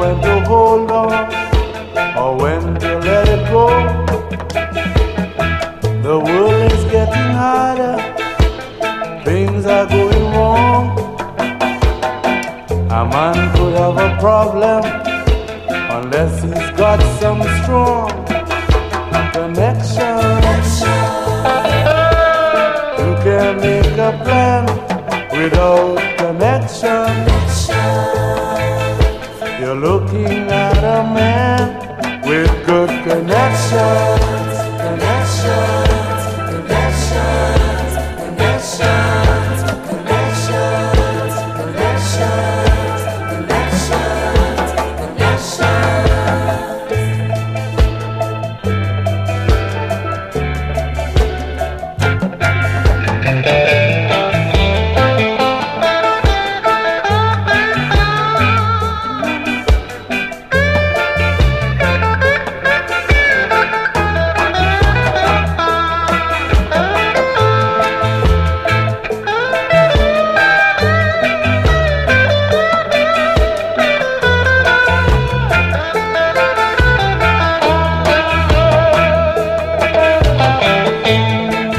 when to hold on or when to let it go. The world is getting harder, things are going wrong. A man could have a problem unless he's got some strong connection. You can make a plan without connection.